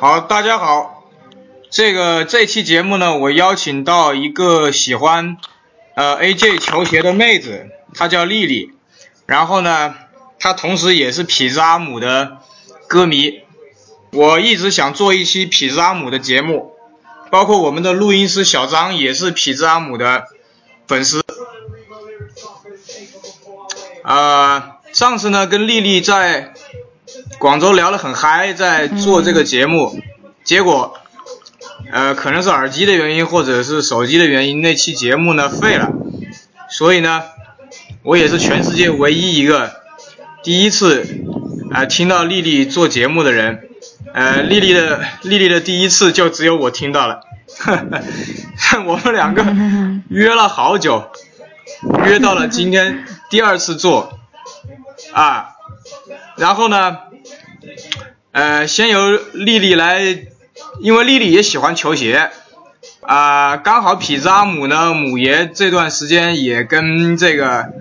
好，大家好，这个这期节目呢，我邀请到一个喜欢呃 AJ 球鞋的妹子，她叫丽丽，然后呢，她同时也是痞子阿姆的歌迷。我一直想做一期痞子阿姆的节目，包括我们的录音师小张也是痞子阿姆的粉丝。呃，上次呢跟丽丽在广州聊得很嗨，在做这个节目，结果呃可能是耳机的原因或者是手机的原因，那期节目呢废了。所以呢，我也是全世界唯一一个第一次啊听到丽丽做节目的人。呃，丽丽的丽丽的第一次就只有我听到了，我们两个约了好久，约到了今天第二次做，啊，然后呢，呃，先由丽丽来，因为丽丽也喜欢球鞋，啊，刚好痞子阿姆呢，母爷这段时间也跟这个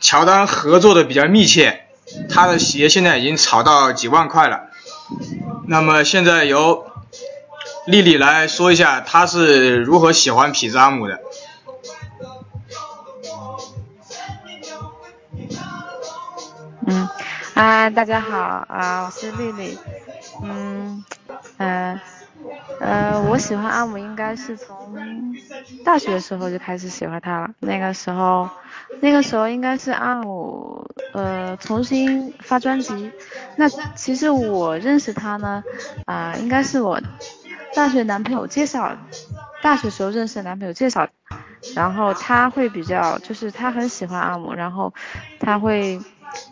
乔丹合作的比较密切，他的鞋现在已经炒到几万块了。那么现在由丽丽来说一下，她是如何喜欢痞子阿姆的。嗯，啊，大家好啊，我是丽丽。嗯，呃，呃，我喜欢阿姆应该是从大学的时候就开始喜欢他了。那个时候，那个时候应该是阿姆呃重新发专辑。那其实我认识他呢，啊，应该是我大学男朋友介绍，大学时候认识的男朋友介绍，然后他会比较，就是他很喜欢阿姆，然后他会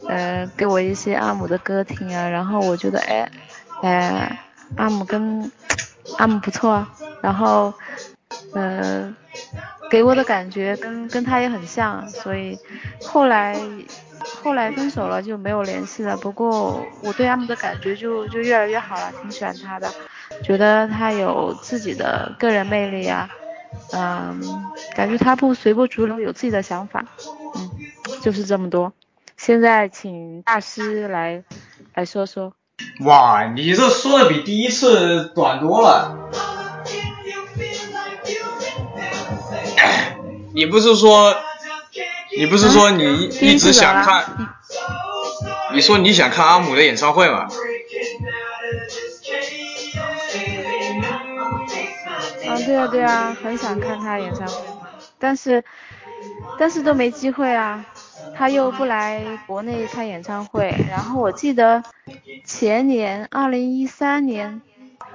呃给我一些阿姆的歌听啊，然后我觉得哎，哎，阿姆跟阿姆不错啊，然后呃给我的感觉跟跟他也很像，所以后来。后来分手了就没有联系了，不过我对阿姆的感觉就就越来越好了，挺喜欢他的，觉得他有自己的个人魅力啊，嗯，感觉他不随波逐流，有自己的想法，嗯，就是这么多。现在请大师来来说说。哇，你这说的比第一次短多了。你不是说？你不是说你一直想看？你说你想看阿姆的演唱会吗？啊，对啊对啊，很想看他演唱会，但是但是都没机会啊，他又不来国内开演唱会，然后我记得前年二零一三年。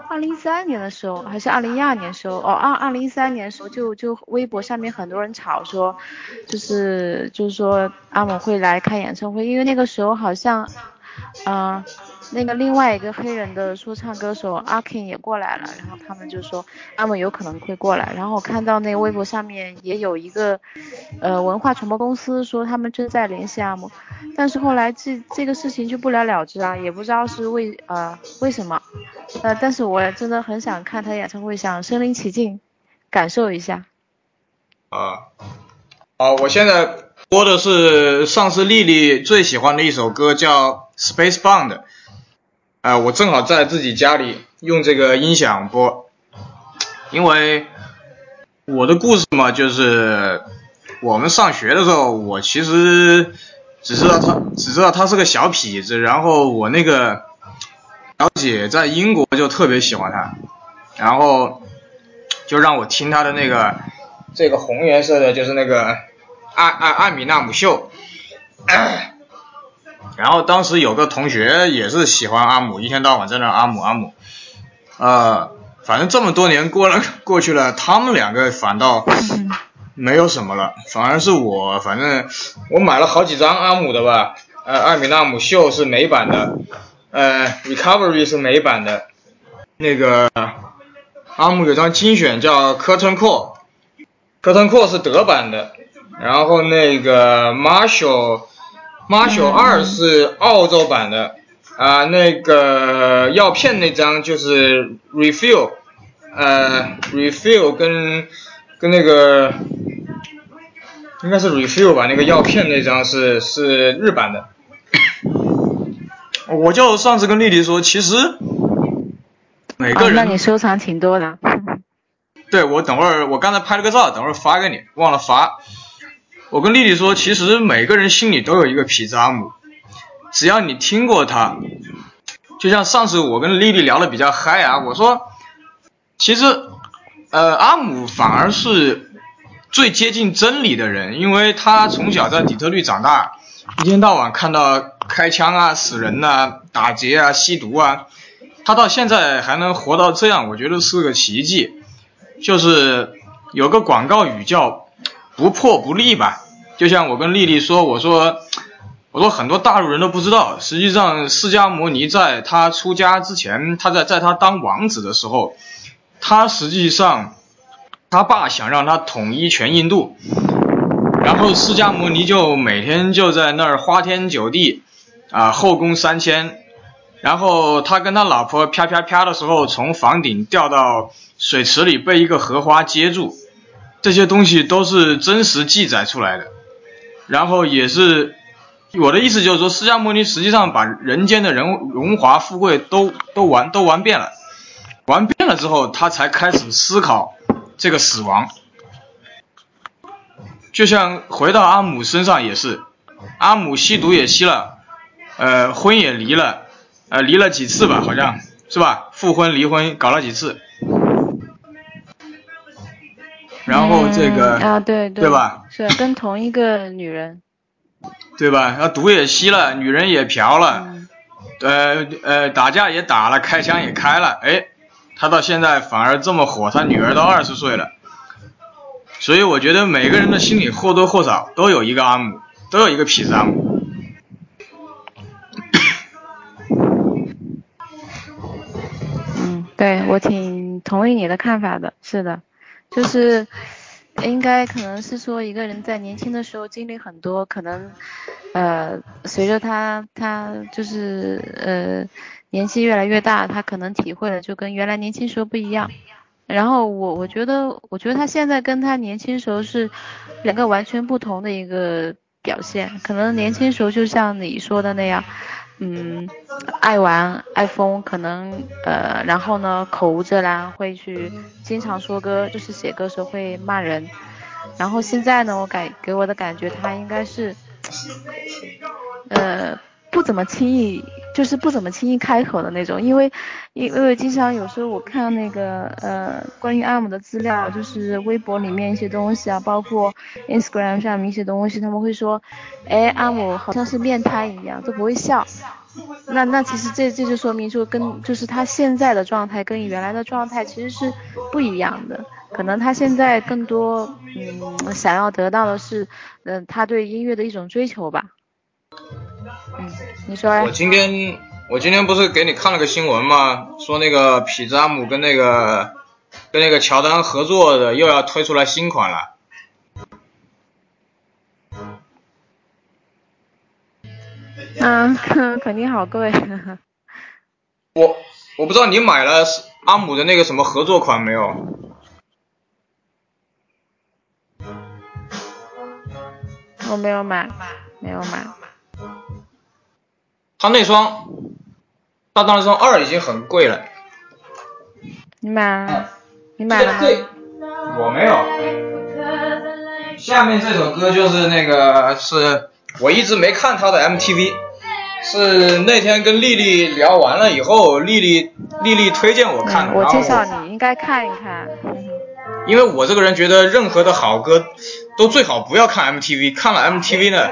二零一三年的时候，还是二零一二年时候，哦，二二零一三年的时候，就就微博上面很多人吵说，就是就是说阿姆会来开演唱会，因为那个时候好像，嗯。那个另外一个黑人的说唱歌手阿 King 也过来了，然后他们就说他们有可能会过来，然后我看到那个微博上面也有一个呃文化传播公司说他们正在联系阿姆，但是后来这这个事情就不了了之啊，也不知道是为呃为什么，呃但是我真的很想看他演唱会，想身临其境感受一下。啊，好，我现在播的是上次丽丽最喜欢的一首歌，叫 Space Bound。啊，我正好在自己家里用这个音响播，因为我的故事嘛，就是我们上学的时候，我其实只知道他，只知道他是个小痞子，然后我那个表姐在英国就特别喜欢他，然后就让我听他的那个这个红颜色的，就是那个艾艾艾米纳姆秀。然后当时有个同学也是喜欢阿姆，一天到晚在那阿姆阿姆，呃，反正这么多年过了 过去了，他们两个反倒没有什么了，反而是我，反正我买了好几张阿姆的吧，呃，艾米纳姆秀是美版的，呃，Recovery 是美版的，那个阿姆有张精选叫 Curtain Call，Curtain Call 是德版的，然后那个 Marshall。Marshall 二是澳洲版的啊，那个药片那张就是 Refill，呃，Refill 跟跟那个应该是 Refill 吧，那个药片那张是是日版的。我就上次跟丽丽说，其实每个人。那你收藏挺多的。对，我等会儿我刚才拍了个照，等会儿发给你，忘了发。我跟丽丽说，其实每个人心里都有一个皮子阿姆，只要你听过他，就像上次我跟丽丽聊的比较嗨啊，我说，其实，呃，阿姆反而是最接近真理的人，因为他从小在底特律长大，一天到晚看到开枪啊、死人呐、打劫啊、吸毒啊，他到现在还能活到这样，我觉得是个奇迹。就是有个广告语叫“不破不立”吧，就像我跟丽丽说，我说我说很多大陆人都不知道，实际上释迦牟尼在他出家之前，他在在他当王子的时候，他实际上他爸想让他统一全印度，然后释迦牟尼就每天就在那儿花天酒地啊，后宫三千，然后他跟他老婆啪啪啪的时候，从房顶掉到。水池里被一个荷花接住，这些东西都是真实记载出来的。然后也是我的意思，就是说释迦牟尼实际上把人间的人荣华富贵都都玩都玩遍了，玩遍了之后，他才开始思考这个死亡。就像回到阿姆身上也是，阿姆吸毒也吸了，呃，婚也离了，呃，离了几次吧，好像是吧？复婚离婚搞了几次。然后这个啊，对对，对吧？是跟同一个女人，对吧？然后毒也吸了，女人也嫖了，呃呃，打架也打了，开枪也开了，哎，他到现在反而这么火，他女儿都二十岁了，所以我觉得每个人的心里或多或少都有一个阿姆，都有一个痞子阿姆。嗯，对我挺同意你的看法的，是的。就是应该可能是说一个人在年轻的时候经历很多，可能呃随着他他就是呃年纪越来越大，他可能体会的就跟原来年轻时候不一样。然后我我觉得我觉得他现在跟他年轻时候是两个完全不同的一个表现，可能年轻时候就像你说的那样。嗯，爱玩爱疯，可能呃，然后呢，口无遮拦，会去经常说歌，就是写歌时候会骂人。然后现在呢，我感给我的感觉，他应该是，呃。不怎么轻易，就是不怎么轻易开口的那种，因为，因为经常有时候我看那个呃关于阿姆的资料，就是微博里面一些东西啊，包括 Instagram 上面一些东西，他们会说，哎阿姆好像是面瘫一样，都不会笑。那那其实这这就说明说跟就是他现在的状态跟原来的状态其实是不一样的，可能他现在更多嗯想要得到的是嗯他对音乐的一种追求吧。嗯，你说我今天我今天不是给你看了个新闻吗？说那个痞子阿姆跟那个跟那个乔丹合作的又要推出来新款了。嗯，肯定好贵。我我不知道你买了阿姆的那个什么合作款没有？我没有买，没有买。他那双大当那双二已经很贵了。你买？你买了吗？我没有。下面这首歌就是那个是我一直没看他的 MTV，是那天跟丽丽聊完了以后，丽丽丽丽推荐我看的。我介绍你应该看一看。因为我这个人觉得任何的好歌都最好不要看 MTV，看了 MTV 呢，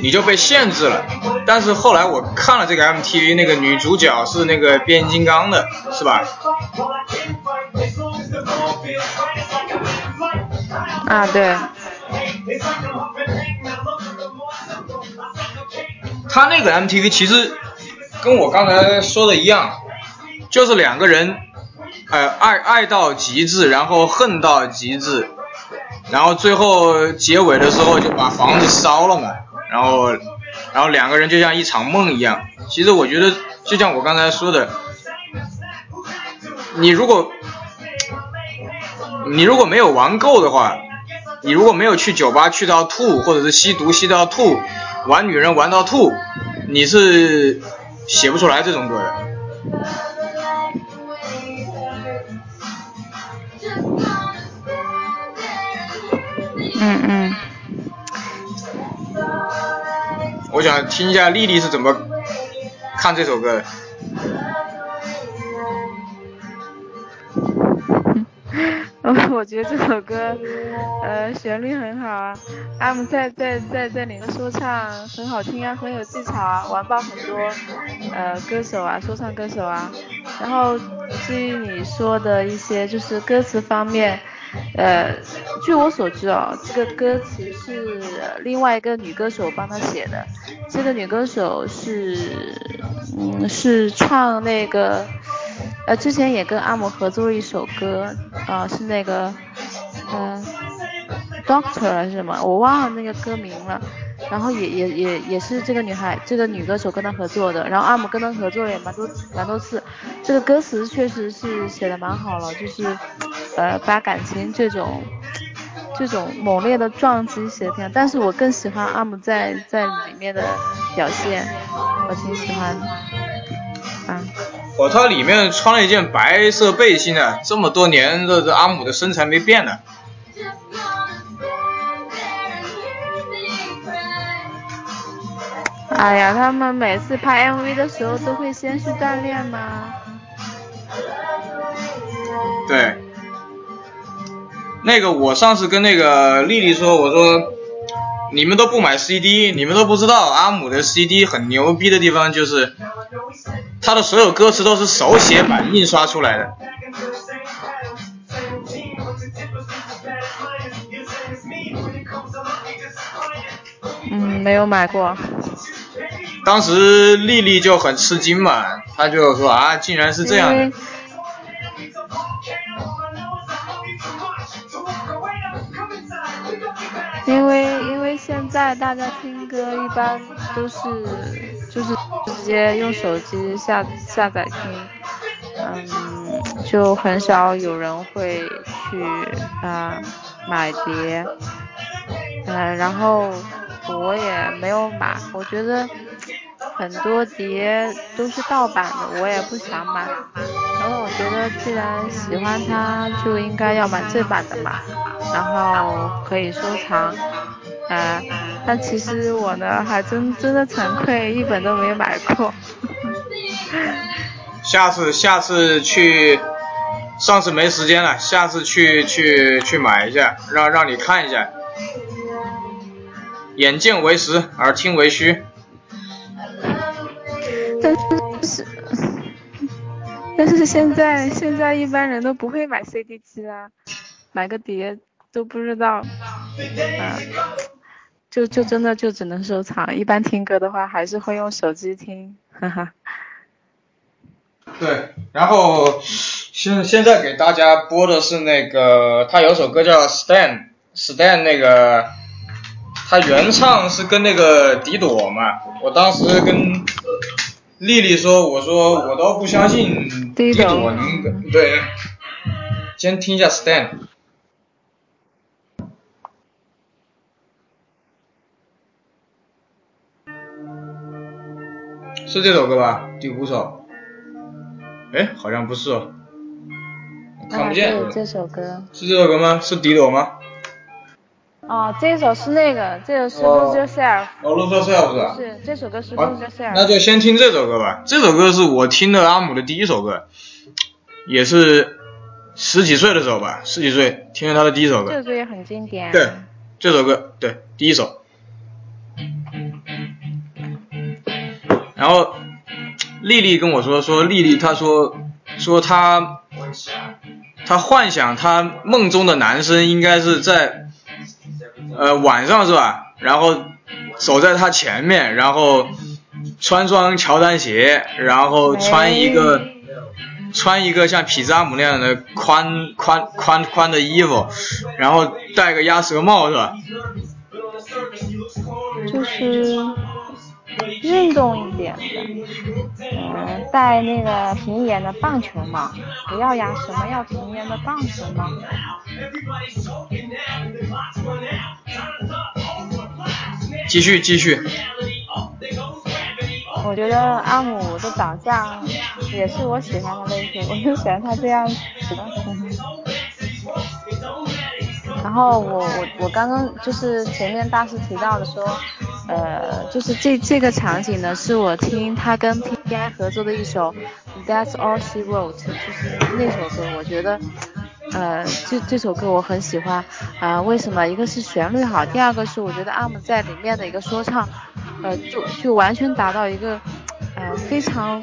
你就被限制了。但是后来我看了这个 MTV，那个女主角是那个变形金刚的，是吧？啊，对。他那个 MTV 其实跟我刚才说的一样，就是两个人。呃，爱爱到极致，然后恨到极致，然后最后结尾的时候就把房子烧了嘛，然后，然后两个人就像一场梦一样。其实我觉得，就像我刚才说的，你如果，你如果没有玩够的话，你如果没有去酒吧去到吐，或者是吸毒吸到吐，玩女人玩到吐，你是写不出来这种歌的。嗯嗯。我想听一下丽丽是怎么看这首歌的。我觉得这首歌，呃，旋律很好啊，阿姆在在在在里面说唱很好听啊，很有技巧啊，完爆很多呃歌手啊，说唱歌手啊。然后至于你说的一些就是歌词方面，呃，据我所知哦，这个歌词是另外一个女歌手帮他写的，这个女歌手是嗯是唱那个。呃，之前也跟阿姆合作一首歌，啊，是那个，嗯，Doctor 还是什么，我忘了那个歌名了。然后也也也也是这个女孩，这个女歌手跟他合作的。然后阿姆跟他合作也蛮多蛮多次。这个歌词确实是写的蛮好了，就是，呃，把感情这种这种猛烈的撞击写的挺好。但是我更喜欢阿姆在在里面的表现，我挺喜欢，啊。哦，他里面穿了一件白色背心的，这么多年的这阿姆的身材没变呢。哎呀，他们每次拍 MV 的时候都会先去锻炼吗？对。那个我上次跟那个丽丽说，我说你们都不买 CD，你们都不知道阿姆的 CD 很牛逼的地方就是。他的所有歌词都是手写版印刷出来的。嗯，没有买过。当时丽丽就很吃惊嘛，她就说啊，竟然是这样的。在大家听歌一般都是就是。直接用手机下下载听，嗯，就很少有人会去啊买碟，嗯，然后我也没有买，我觉得很多碟都是盗版的，我也不想买，然后我觉得既然喜欢它，就应该要买正版的嘛，然后可以收藏。啊，但其实我呢，还真真的惭愧，一本都没买过。下次下次去，上次没时间了，下次去去去买一下，让让你看一下。眼见为实，耳听为虚。但是但是现在现在一般人都不会买 CD 机啦，买个碟都不知道，啊。就就真的就只能收藏，一般听歌的话还是会用手机听，哈哈。对，然后现现在给大家播的是那个，他有首歌叫 Stand，Stand 那个，他原唱是跟那个迪朵嘛，我当时跟丽丽说，我说我都不相信迪朵能对，先听一下 Stand。是这首歌吧？第五首。哎，好像不是哦。看不见。这首歌。是这首歌吗？是迪朵吗？哦，这首是那个，这首是 Lose Yourself。哦，Lose Yourself 是吧？是，这首歌是 Lose Yourself。那就先听这首歌吧。这首歌是我听的阿姆的第一首歌，也是十几岁的时候吧，十几岁听了他的第一首歌。这首歌也很经典。对，这首歌对第一首。然后丽丽跟我说说丽丽她说说她她幻想她梦中的男生应该是在呃晚上是吧？然后走在她前面，然后穿双乔丹鞋，然后穿一个穿一个像皮扎姆那样的宽宽宽宽的衣服，然后戴个鸭舌帽是吧？就是。运动一点的，嗯，戴那个平沿的棒球帽，不要呀，什么要平沿的棒球帽？继续继续。我觉得阿姆的长相也是我喜欢的类型，我就喜欢他这样子的。然后我我我刚刚就是前面大师提到的说，呃，就是这这个场景呢，是我听他跟 T.I 合作的一首 That's All She Wrote，就是那首歌，我觉得，呃，这这首歌我很喜欢啊，为什么？一个是旋律好，第二个是我觉得阿姆在里面的一个说唱，呃，就就完全达到一个，呃，非常。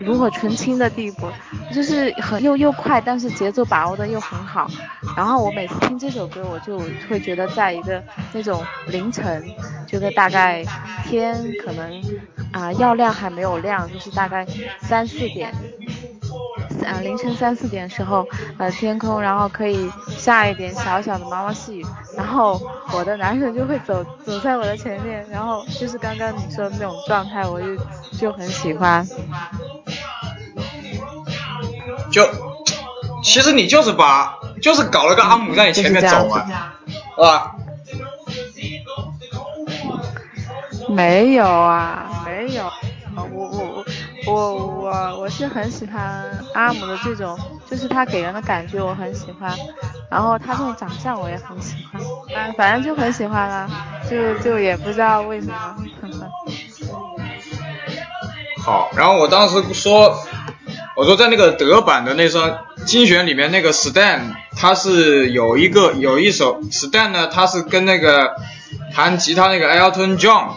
炉火纯青的地步，就是很又又快，但是节奏把握的又很好。然后我每次听这首歌，我就会觉得在一个那种凌晨，就是大概天可能啊要亮还没有亮，就是大概三四点，啊凌晨三四点时候，呃天空然后可以下一点小小的毛毛细雨，然后我的男神就会走走在我的前面，然后就是刚刚你说的那种状态，我就就很喜欢。就，其实你就是把，就是搞了个阿姆在你前面走嘛，是吧？没有啊，没有，我我我我我我是很喜欢阿姆的这种，就是他给人的感觉我很喜欢，然后他这种长相我也很喜欢，啊，反正就很喜欢啊，就就也不知道为什么。好，然后我当时说。我说在那个德版的那张精选里面，那个 Stan 他是有一个有一首 Stan 呢，他是跟那个弹吉他那个 Elton John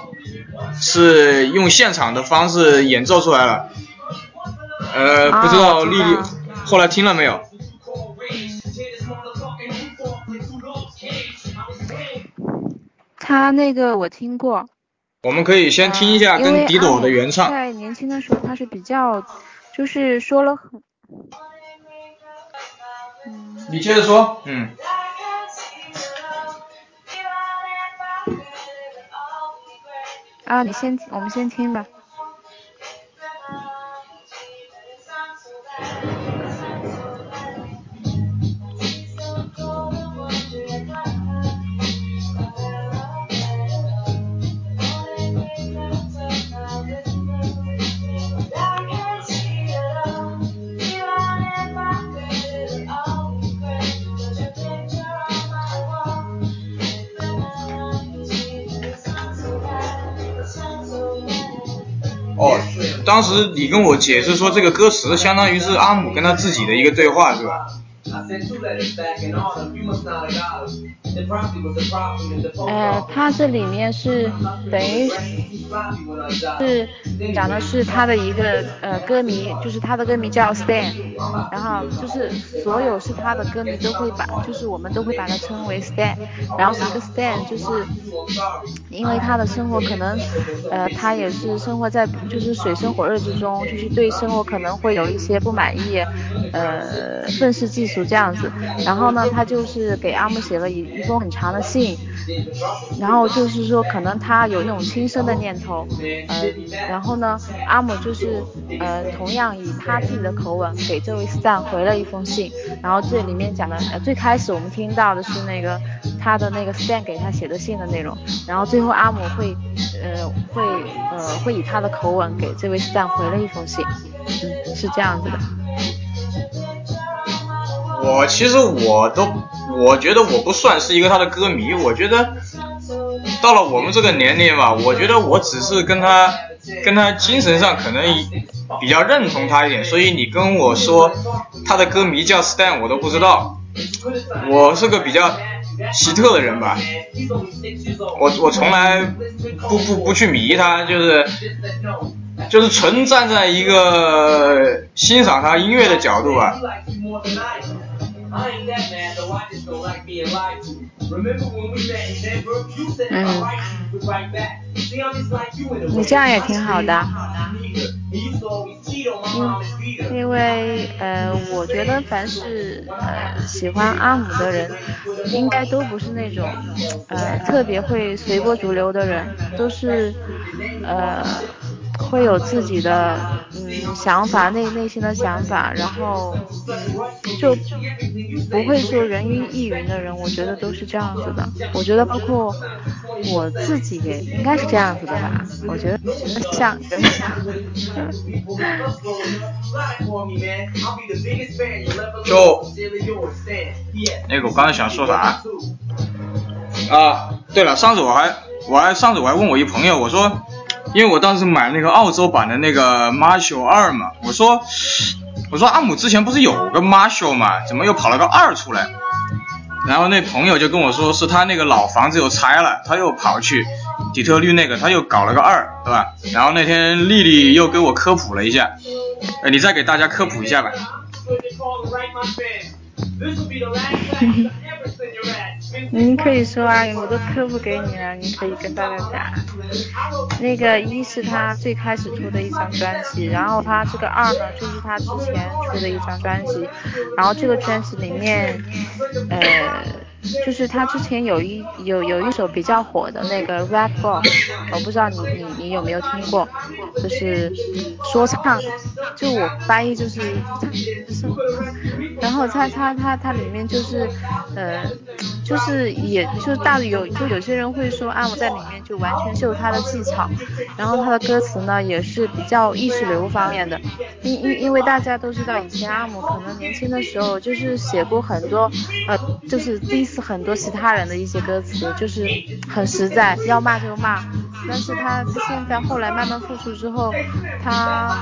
是用现场的方式演奏出来了。呃，不知道丽丽后来听了没有？他那个我听过。我们可以先听一下跟迪朵的原唱。在年轻的时候，他是比较。就是说了很，嗯，你接着说，嗯。啊，你先，我们先听吧。当时你跟我解释说，这个歌词相当于是阿姆跟他自己的一个对话，是吧？呃，他这里面是等于是讲的是他的一个呃歌迷，就是他的歌迷叫 Stan，然后就是所有是他的歌迷都会把，就是我们都会把他称为 Stan，然后这个 Stan 就是因为他的生活可能呃他也是生活在就是水深火热之中，就是对生活可能会有一些不满意，呃愤世嫉俗这样子，然后呢他就是给阿姆写了一一封很长的信。然后就是说，可能他有那种轻生的念头，呃，然后呢，阿姆就是呃，同样以他自己的口吻给这位 Stan 回了一封信，然后这里面讲的，最开始我们听到的是那个他的那个 Stan 给他写的信的内容，然后最后阿姆会，呃，会，呃，会以他的口吻给这位 Stan 回了一封信，嗯，是这样子的。我其实我都。我觉得我不算是一个他的歌迷，我觉得到了我们这个年龄吧，我觉得我只是跟他跟他精神上可能比较认同他一点，所以你跟我说他的歌迷叫 Stan，我都不知道。我是个比较奇特的人吧，我我从来不不不去迷他，就是就是纯站在一个欣赏他音乐的角度吧。嗯，你这样也挺好的。嗯因为呃，我觉得凡是呃喜欢阿姆的人，应该都不是那种呃特别会随波逐流的人，都是呃会有自己的嗯想法，内内心的想法，然后嗯就不会说人云亦云的人，我觉得都是这样子的。我觉得包括我自己也应该是这样子的吧。我觉得像人像。就那个我刚才想说啥？啊，对了，上次我还我还上次我还问我一朋友，我说，因为我当时买那个澳洲版的那个 Marshall 二嘛，我说我说阿姆之前不是有个 Marshall 嘛，怎么又跑了个二出来？然后那朋友就跟我说，是他那个老房子又拆了，他又跑去底特律那个，他又搞了个二，对吧？然后那天丽丽又给我科普了一下，呃，你再给大家科普一下吧。您可以说啊，我都科普给你了，你可以跟大家讲。那个一是他最开始出的一张专辑，然后他这个二呢，就是他之前出的一张专辑，然后这个专辑里面，呃，就是他之前有一有有一首比较火的那个 rap song，我不知道你你你有没有听过，就是说唱，就我翻译就是，然然后他他他他里面就是，呃。就是也就是大有就有些人会说阿姆在里面就完全秀他的技巧，然后他的歌词呢也是比较意识流方面的，因因因为大家都知道以前阿姆可能年轻的时候就是写过很多呃就是 diss 很多其他人的一些歌词，就是很实在，要骂就骂，但是他现在后来慢慢复出之后，他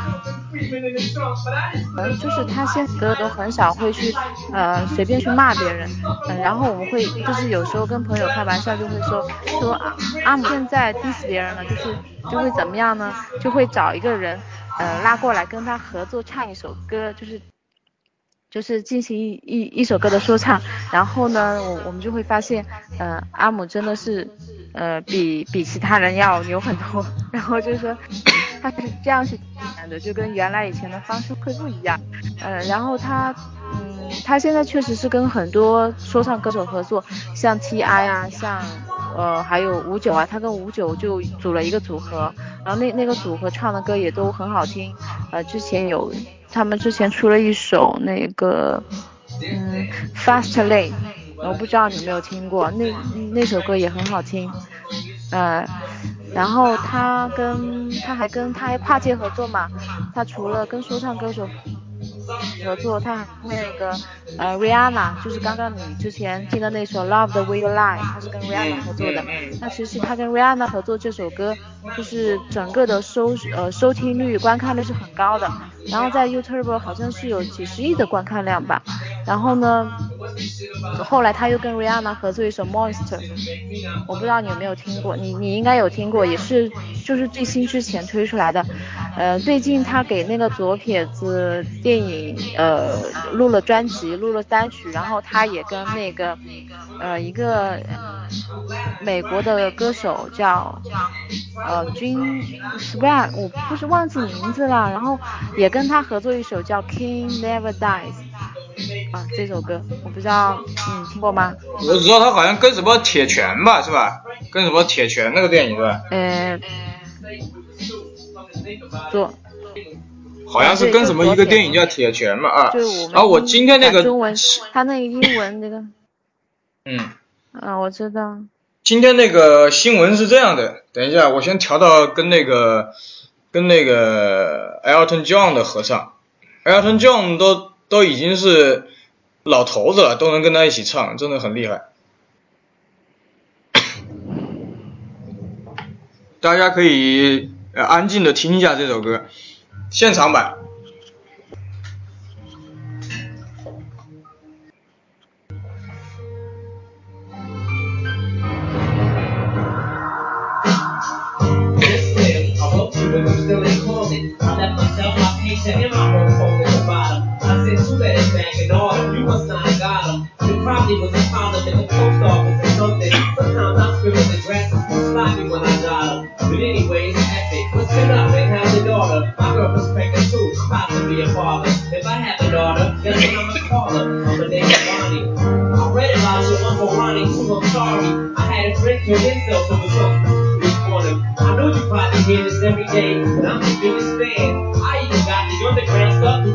嗯就是他现在都很少会去呃随便去骂别人，嗯然后我们会。就是有时候跟朋友开玩笑，就会说说阿阿姆现在 diss 别人了，就是就会怎么样呢？就会找一个人，呃拉过来跟他合作唱一首歌，就是就是进行一一一首歌的说唱。然后呢，我我们就会发现，呃阿姆真的是呃比比其他人要牛很多。然后就是说他是这样去演的，就跟原来以前的方式会不一样。呃，然后他。嗯，他现在确实是跟很多说唱歌手合作，像 T.I 啊，像呃还有五九啊，他跟五九就组了一个组合，然后那那个组合唱的歌也都很好听，呃之前有他们之前出了一首那个嗯 Fast Lane，我不知道你有没有听过，那那首歌也很好听，呃，然后他跟他还跟他还跨界合作嘛，他除了跟说唱歌手。合作，他那个呃，Rihanna，就是刚刚你之前听的那首 Love the Way You Lie，他是跟 Rihanna 合作的。那其实他跟 Rihanna 合作这首歌，就是整个的收呃收听率、观看率是很高的。然后在 YouTube 好像是有几十亿的观看量吧。然后呢，后来他又跟 Rihanna 合作一首 Monster，我不知道你有没有听过，你你应该有听过，也是就是最新之前推出来的。呃，最近他给那个左撇子电影呃录了专辑，录了单曲，然后他也跟那个呃一个美国的歌手叫呃 Jim Swan，我不是忘记名字了，然后也跟他合作一首叫 King Never Dies。啊，这首歌我不知道你听过吗？我只知道他好像跟什么铁拳吧，是吧？跟什么铁拳那个电影是吧？呃，做，好像是跟什么一个电影叫铁拳嘛啊。然后我今天那个中文，他那个英文那个。嗯。啊，我知道。今天那个新闻是这样的，等一下我先调到跟那个跟那个 Elton John 的合唱，Elton John 都。都已经是老头子了，都能跟他一起唱，真的很厉害。大家可以安静的听一下这首歌，现场版。Probably was a problem in the post office or something. Sometimes I feel the is sloppy when I him. But anyways, epic. Let's get up and have the daughter. My girl was pregnant too. About to be a father. If I have a daughter, guess what I'ma call her? I'ma name her Bonnie. I read about your Uncle Ronnie too. I'm sorry. I had a friend kill himself over something. This morning. I know you probably hear this every day, and I'm the biggest fan. I even got the underground stuff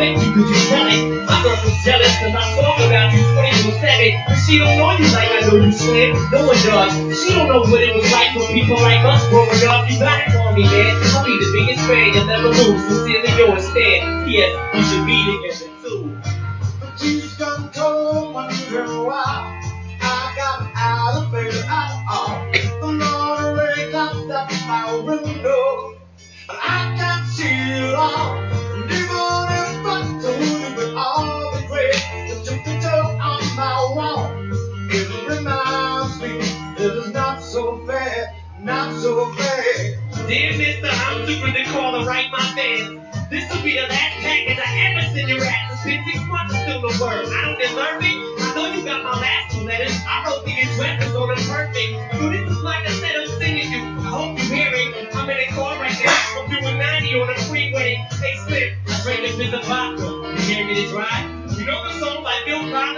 Respect you cause you tell it. My girl was jealous cause I talk about you 24-7. But she don't know you like I know you slim. No one does. She don't know what it was like for people like us growing up. You got it for me, man. I'll be the biggest fan you'll never lose. Sincerely yours, Stan. P.S. We should be together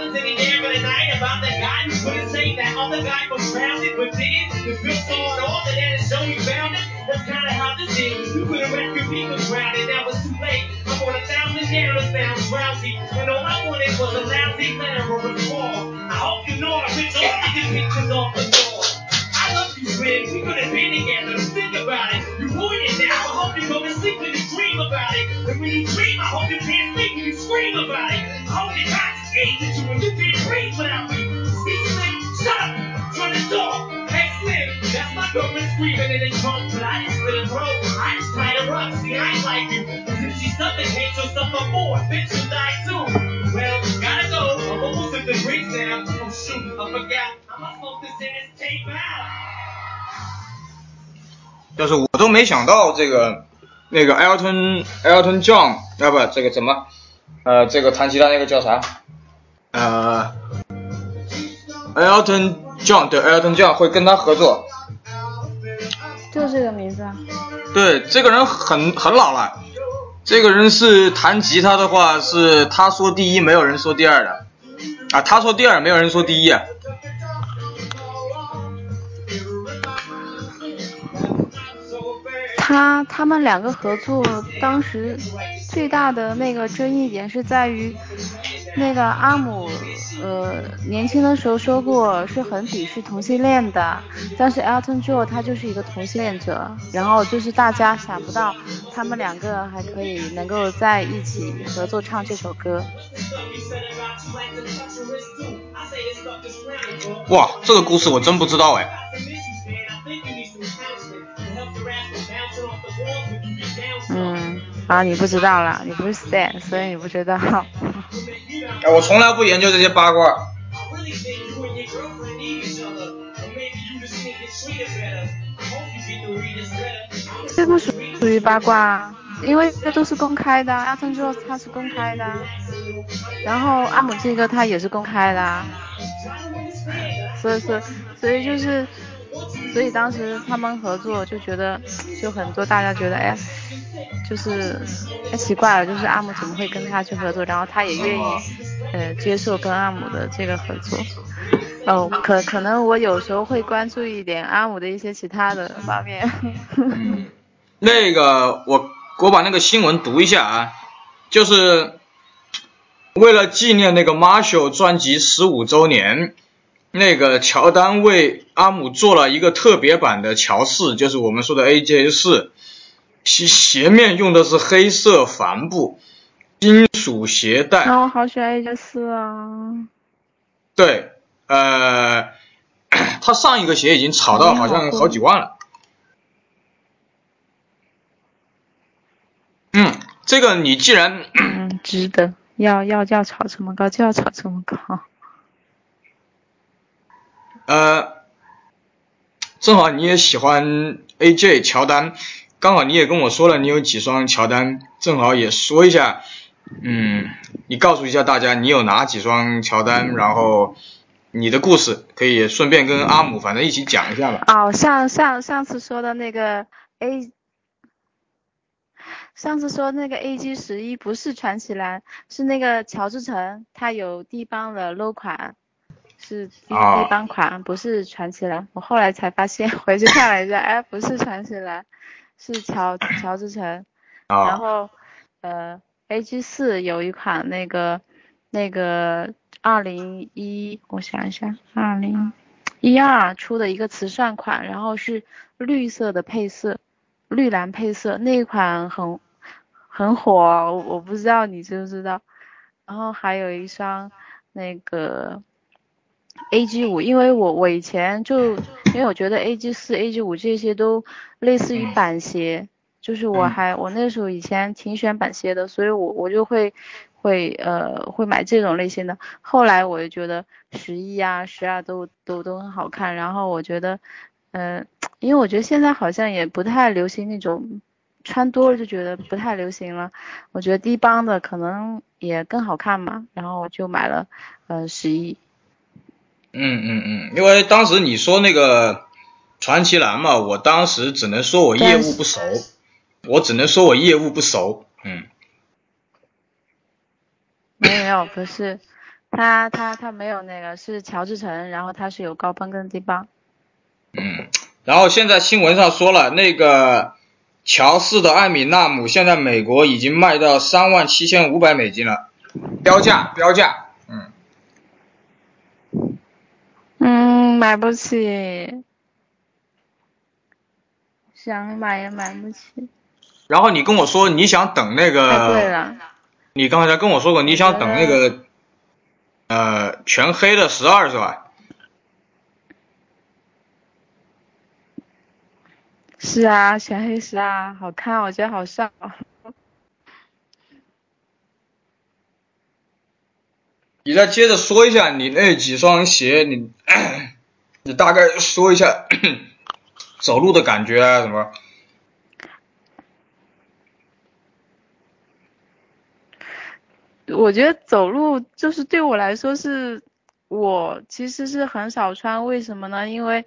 Of the night about that guy who couldn't save that other guy from drowning, but did? The saw it all and then it showed he found it. That's kind of how this is. You could have rescued people drowning, that was too late. I'm on a thousand years now, drowsy, and all I wanted was a lousy letter or a call. I hope you know I ripped all your pictures off the wall. escape with you and you can't breathe without me. See, Slim, shut up. Turn the door. Hey, Slim, that's my girlfriend screaming in the trunk, but I didn't split her throat. I just tied her up. See, I ain't like you. Cause if she suffocates herself up more, bitch will die too. Well, gotta go. I'm almost at the drinks now. Oh, shoot, I forgot. I'm not supposed to send this tape out. 就是我都没想到这个那个 Elton Elton John 啊不这个怎么呃这个弹吉他那个叫啥 呃 Elton John 对 Elton John 会跟他合作，就这个名字啊。对这个人很很老了，这个人是弹吉他的话是他说第一没有人说第二的啊他说第二没有人说第一啊。他他们两个合作，当时最大的那个争议点是在于，那个阿姆呃年轻的时候说过是很鄙视同性恋的，但是 Elton John 他就是一个同性恋者，然后就是大家想不到他们两个还可以能够在一起合作唱这首歌。哇，这个故事我真不知道哎。啊，你不知道啦，你不是 Stan，所以你不知道。哎，我从来不研究这些八卦。这不属属于八卦，因为这都是公开的。阿森说他是公开的，然后阿姆这个他也是公开的，所以说，所以就是，所以当时他们合作就觉得，就很多大家觉得，哎，就是太奇怪了，就是阿姆怎么会跟他去合作？然后他也愿意，呃，接受跟阿姆的这个合作。哦，可可能我有时候会关注一点阿姆的一些其他的方面。那个我我把那个新闻读一下啊，就是为了纪念那个 Marshall 专辑十五周年，那个乔丹为阿姆做了一个特别版的乔四，就是我们说的 AJ 四，其鞋面用的是黑色帆布，金属鞋带。啊，我好喜欢 AJ 四啊。对。呃，他上一个鞋已经炒到好像好几万了。嗯，这个你既然嗯值得，要要要炒这么高就要炒这么高。呃，正好你也喜欢 AJ 乔丹，刚好你也跟我说了你有几双乔丹，正好也说一下，嗯，你告诉一下大家你有哪几双乔丹，然后。你的故事可以顺便跟阿姆反正一起讲一下吧。哦，上上上次说的那个 A，上次说那个 A G 十一不是传奇蓝，是那个乔治城，它有低帮的 low 款，是低低帮款，不是传奇蓝。我后来才发现，回去看了一下，哎，不是传奇蓝，是乔乔治城。然后呃 A G 四有一款那个那个。二零一，我想一下，二零一二出的一个慈善款，然后是绿色的配色，绿蓝配色，那一款很很火，我我不知道你知不知道。然后还有一双那个 A G 五，因为我我以前就因为我觉得 A G 四、A G 五这些都类似于板鞋，就是我还我那时候以前挺喜欢板鞋的，所以我我就会。会呃会买这种类型的，后来我就觉得十一啊十二都都都很好看，然后我觉得嗯，因为我觉得现在好像也不太流行那种穿多了就觉得不太流行了，我觉得低帮的可能也更好看嘛，然后我就买了呃十一。嗯嗯嗯，因为当时你说那个传奇蓝嘛，我当时只能说我业务不熟，我只能说我业务不熟，嗯。没有，不是，他他他没有那个，是乔治城，然后他是有高帮跟低帮。嗯，然后现在新闻上说了，那个乔四的艾米纳姆现在美国已经卖到三万七千五百美金了，标价标价，嗯。嗯，买不起，想买也买不起。然后你跟我说你想等那个。太贵了。你刚才跟我说过，你想等那个呃全黑的十二是吧？是啊，全黑十二好看，我觉得好帅。你再接着说一下你那几双鞋，你你大概说一下走路的感觉啊什么？我觉得走路就是对我来说是，我其实是很少穿，为什么呢？因为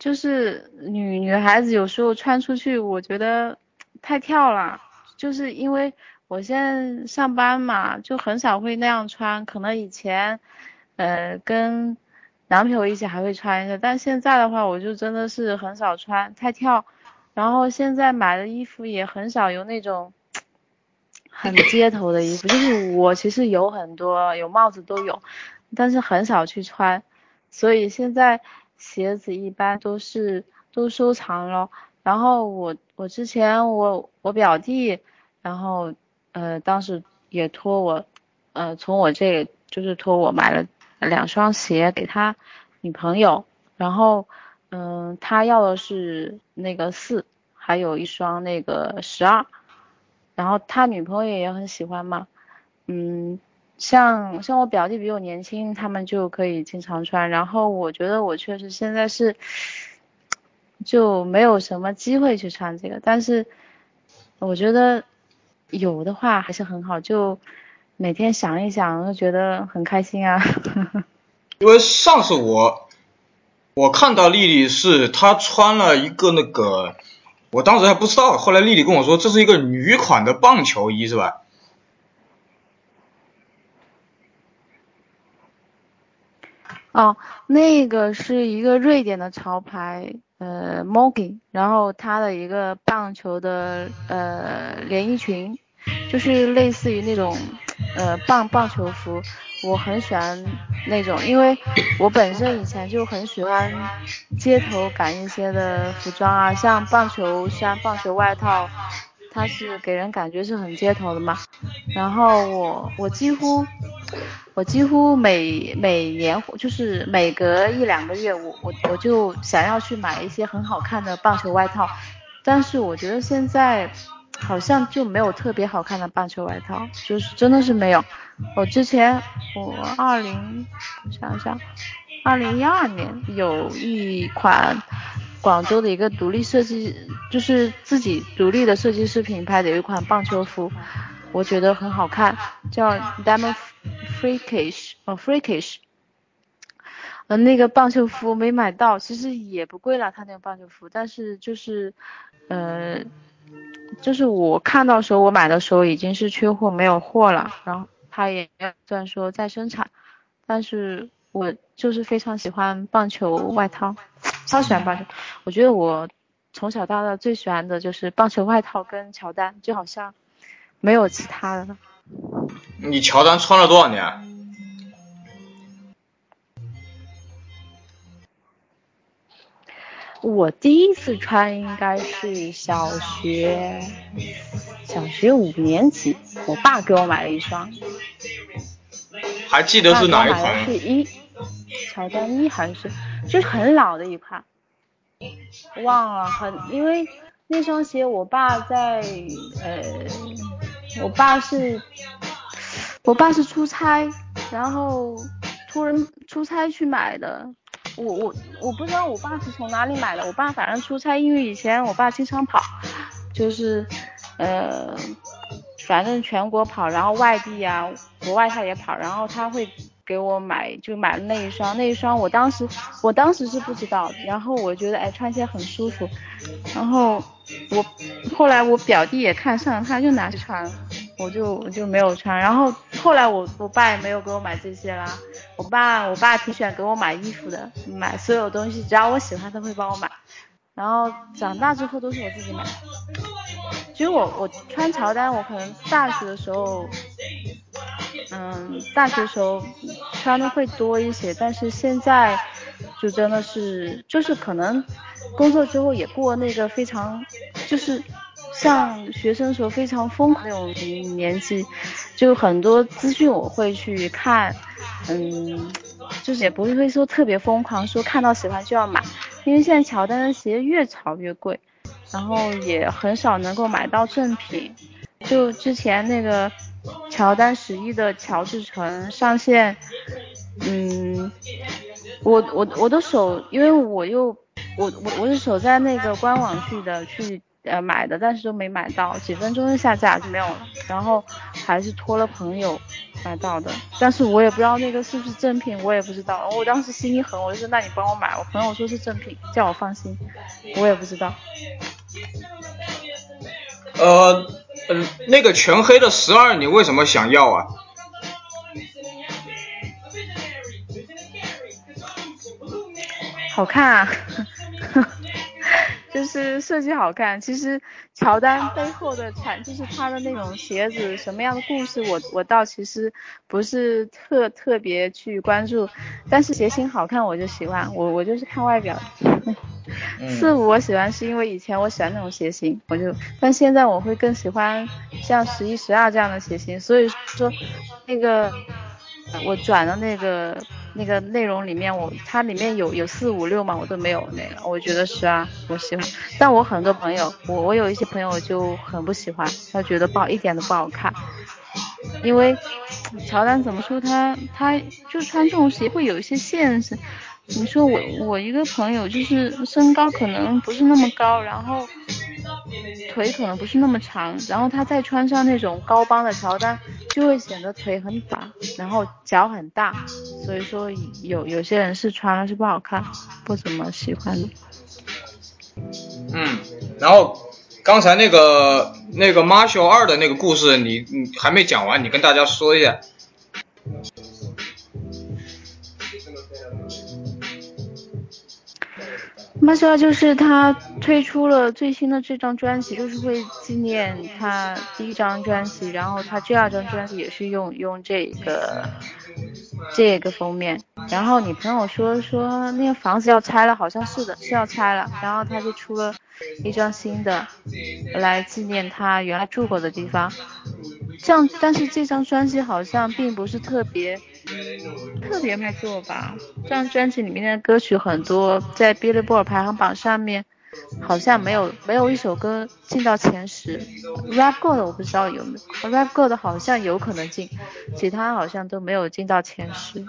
就是女女孩子有时候穿出去，我觉得太跳了，就是因为我现在上班嘛，就很少会那样穿，可能以前呃跟男朋友一起还会穿一下，但现在的话我就真的是很少穿，太跳，然后现在买的衣服也很少有那种。很街头的衣服，就是我其实有很多，有帽子都有，但是很少去穿，所以现在鞋子一般都是都收藏了。然后我我之前我我表弟，然后呃当时也托我，呃从我这就是托我买了两双鞋给他女朋友，然后嗯他要的是那个四，还有一双那个十二。然后他女朋友也很喜欢嘛，嗯，像像我表弟比我年轻，他们就可以经常穿。然后我觉得我确实现在是就没有什么机会去穿这个，但是我觉得有的话还是很好，就每天想一想，就觉得很开心啊。因为上次我我看到丽丽是她穿了一个那个，我当时还不知道，后来丽丽跟我说这是一个女款的棒球衣是吧？哦，那个是一个瑞典的潮牌，呃 m o g i 然后它的一个棒球的呃连衣裙，就是类似于那种呃棒棒球服，我很喜欢那种，因为我本身以前就很喜欢街头感一些的服装啊，像棒球衫、棒球外套，它是给人感觉是很街头的嘛，然后我我几乎。我几乎每每年就是每隔一两个月，我我我就想要去买一些很好看的棒球外套，但是我觉得现在好像就没有特别好看的棒球外套，就是真的是没有。我之前我二零我想想，二零一二年有一款广州的一个独立设计，就是自己独立的设计师品牌的一款棒球服。我觉得很好看，叫 Diamond Freakish，哦 Freakish，呃那个棒球服没买到，其实也不贵了，他那个棒球服，但是就是，呃，就是我看到时候我买的时候已经是缺货没有货了，然后他也算说在生产，但是我就是非常喜欢棒球外套，超喜欢棒球，我觉得我从小到大最喜欢的就是棒球外套跟乔丹，就好像。没有其他的了。你乔丹穿了多少年？我第一次穿应该是小学，小学五年级，我爸给我买了一双。还记得是哪一款？是一，乔丹一还是，就是很老的一款，忘了很，因为那双鞋我爸在呃。我爸是，我爸是出差，然后突然出差去买的。我我我不知道我爸是从哪里买的。我爸反正出差，因为以前我爸经常跑，就是呃，反正全国跑，然后外地啊，国外他也跑，然后他会给我买，就买了那一双。那一双我当时我当时是不知道，然后我觉得哎穿起来很舒服，然后。我后来我表弟也看上，他就拿去穿了，我就我就没有穿。然后后来我我爸也没有给我买这些啦。我爸我爸挺喜欢给我买衣服的，买所有东西只要我喜欢他会帮我买。然后长大之后都是我自己买。其实我我穿乔丹，我可能大学的时候，嗯，大学时候穿的会多一些，但是现在就真的是就是可能。工作之后也过那个非常，就是像学生时候非常疯狂那种年纪，就很多资讯我会去看，嗯，就是也不会说特别疯狂，说看到喜欢就要买，因为现在乔丹的鞋越炒越贵，然后也很少能够买到正品。就之前那个乔丹十一的乔治城上线，嗯，我我我的手，因为我又。我我我是守在那个官网去的，去呃买的，但是都没买到，几分钟就下架就没有了，然后还是托了朋友买到的，但是我也不知道那个是不是正品，我也不知道，我当时心一横，我就说那你帮我买，我朋友说是正品，叫我放心，我也不知道。呃嗯，那个全黑的十二你为什么想要啊？好看啊。就是设计好看，其实乔丹背后的产就是他的那种鞋子什么样的故事，我我倒其实不是特特别去关注，但是鞋型好看我就喜欢，我我就是看外表。四五我喜欢是因为以前我喜欢那种鞋型，我就，但现在我会更喜欢像十一十二这样的鞋型，所以说那个我转的那个。那个内容里面，我它里面有有四五六嘛，我都没有那个，我觉得是啊，我喜欢。但我很多朋友，我我有一些朋友就很不喜欢，他觉得不好，一点都不好看。因为乔丹怎么说他他就穿这种鞋会有一些限制。你说我我一个朋友就是身高可能不是那么高，然后腿可能不是那么长，然后他再穿上那种高帮的乔丹，就会显得腿很短，然后脚很大，所以说有有些人是穿了是不好看，不怎么喜欢的。嗯，然后刚才那个那个 Marshall 二的那个故事，你你还没讲完，你跟大家说一下。马修就是他推出了最新的这张专辑，就是会纪念他第一张专辑，然后他第二张专辑也是用用这个这个封面。然后你朋友说说那个房子要拆了，好像是的，是要拆了。然后他就出了一张新的来纪念他原来住过的地方。这样，但是这张专辑好像并不是特别。特别卖座吧，这张专辑里面的歌曲很多，在 Billboard 排行榜上面好像没有没有一首歌进到前十。Rap God 我不知道有没有，Rap God 好像有可能进，其他好像都没有进到前十。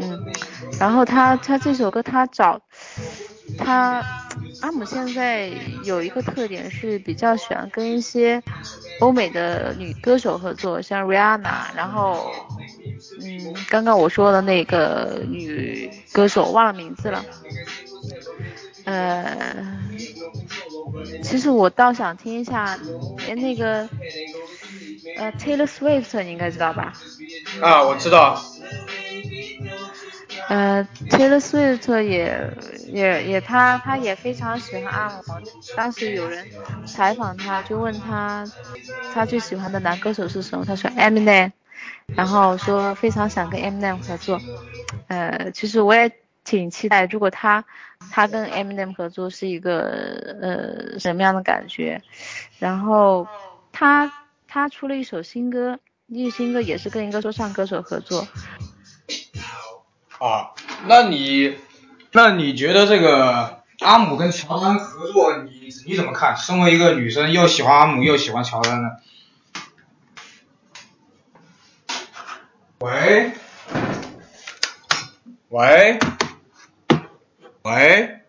嗯，然后他他这首歌他找他阿姆现在有一个特点是比较喜欢跟一些。欧美的女歌手合作，像 Rihanna，然后，嗯，刚刚我说的那个女歌手忘了名字了，呃，其实我倒想听一下，那个，呃，Taylor Swift 你应该知道吧？啊，我知道。呃，Taylor Swift 也也也他他也非常喜欢阿姆。当时有人采访他，就问他他最喜欢的男歌手是什么？他说 Eminem，然后说非常想跟 Eminem 合作。呃，其实我也挺期待，如果他他跟 Eminem 合作是一个呃什么样的感觉？然后他他出了一首新歌，一首新歌也是跟一个说唱歌手合作。啊，那你，那你觉得这个阿姆跟乔丹合作，你你怎么看？身为一个女生，又喜欢阿姆又喜欢乔丹的。喂，喂，喂。